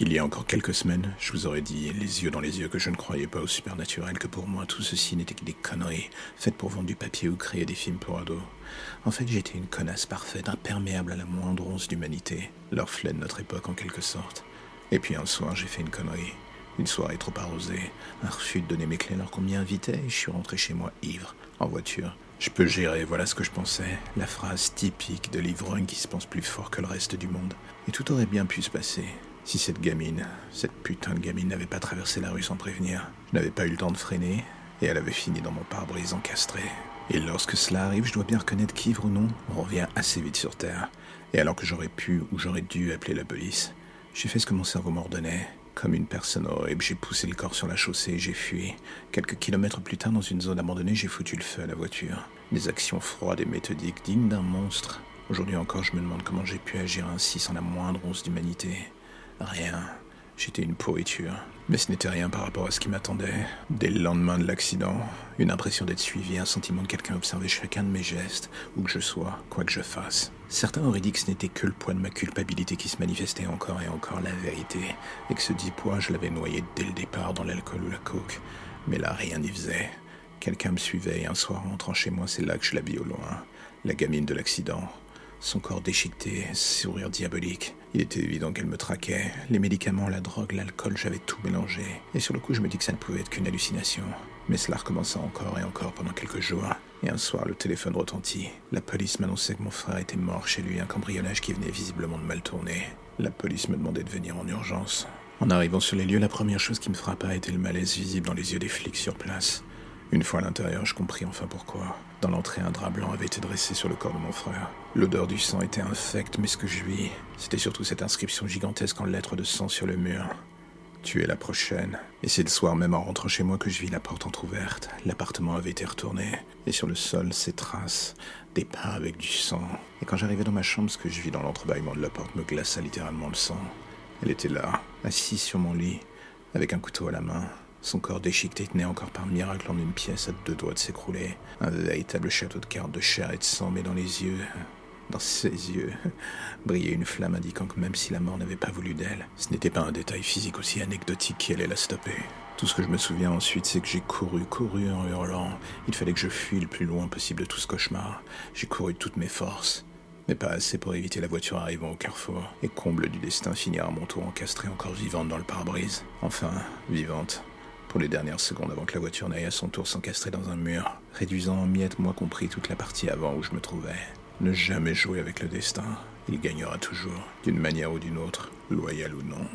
Il y a encore quelques semaines, je vous aurais dit, les yeux dans les yeux, que je ne croyais pas au supernaturel, que pour moi tout ceci n'était que des conneries, faites pour vendre du papier ou créer des films pour ados. En fait, j'étais une connasse parfaite, imperméable à la moindre once d'humanité, l'orphelin de notre époque en quelque sorte. Et puis un soir, j'ai fait une connerie. Une soirée trop arrosée, un refus de donner mes clés alors qu'on m'y invitait, et je suis rentré chez moi ivre, en voiture. Je peux gérer, voilà ce que je pensais. La phrase typique de l'ivrogne qui se pense plus fort que le reste du monde. Et tout aurait bien pu se passer. Si cette gamine, cette putain de gamine n'avait pas traversé la rue sans prévenir, je n'avais pas eu le temps de freiner, et elle avait fini dans mon pare-brise encastré. Et lorsque cela arrive, je dois bien reconnaître qu'ivre ou non, on revient assez vite sur Terre. Et alors que j'aurais pu ou j'aurais dû appeler la police, j'ai fait ce que mon cerveau m'ordonnait. Comme une personne horrible, j'ai poussé le corps sur la chaussée et j'ai fui. Quelques kilomètres plus tard, dans une zone abandonnée, j'ai foutu le feu à la voiture. Des actions froides et méthodiques, dignes d'un monstre. Aujourd'hui encore, je me demande comment j'ai pu agir ainsi sans la moindre once d'humanité. Rien. J'étais une pourriture. Mais ce n'était rien par rapport à ce qui m'attendait. Dès le lendemain de l'accident, une impression d'être suivi, un sentiment de quelqu'un observer chacun de mes gestes, où que je sois, quoi que je fasse. Certains auraient dit que ce n'était que le poids de ma culpabilité qui se manifestait encore et encore la vérité, et que ce dit poids, je l'avais noyé dès le départ dans l'alcool ou la coke. Mais là, rien n'y faisait. Quelqu'un me suivait et un soir, rentrant chez moi, c'est là que je la vis au loin. La gamine de l'accident, son corps déchiqueté, sourire diabolique. Il était évident qu'elle me traquait. Les médicaments, la drogue, l'alcool, j'avais tout mélangé. Et sur le coup, je me dis que ça ne pouvait être qu'une hallucination. Mais cela recommença encore et encore pendant quelques jours. Et un soir, le téléphone retentit. La police m'annonçait que mon frère était mort chez lui, un cambriolage qui venait visiblement de mal tourner. La police me demandait de venir en urgence. En arrivant sur les lieux, la première chose qui me frappa était le malaise visible dans les yeux des flics sur place. Une fois à l'intérieur, je compris enfin pourquoi. Dans l'entrée, un drap blanc avait été dressé sur le corps de mon frère. L'odeur du sang était infecte, mais ce que je vis, c'était surtout cette inscription gigantesque en lettres de sang sur le mur. Tu es la prochaine. Et c'est le soir même en rentrant chez moi que je vis la porte entr'ouverte. L'appartement avait été retourné. Et sur le sol, ces traces, des pas avec du sang. Et quand j'arrivais dans ma chambre, ce que je vis dans l'entrebâillement de la porte me glaça littéralement le sang. Elle était là, assise sur mon lit, avec un couteau à la main, son corps déchiqueté tenait encore par miracle en une pièce à deux doigts de s'écrouler. Un véritable château de cartes de chair et de sang, mais dans les yeux, dans ses yeux, brillait une flamme indiquant que même si la mort n'avait pas voulu d'elle, ce n'était pas un détail physique aussi anecdotique qui allait la stopper. Tout ce que je me souviens ensuite, c'est que j'ai couru, couru en hurlant. Il fallait que je fuis le plus loin possible de tout ce cauchemar. J'ai couru de toutes mes forces. Mais pas assez pour éviter la voiture arrivant au carrefour. Et comble du destin, finir à mon tour encastrée encore vivante dans le pare-brise. Enfin, vivante pour les dernières secondes avant que la voiture n'aille à son tour s'encastrer dans un mur, réduisant en miettes, moi compris, toute la partie avant où je me trouvais. Ne jamais jouer avec le destin. Il gagnera toujours, d'une manière ou d'une autre, loyal ou non.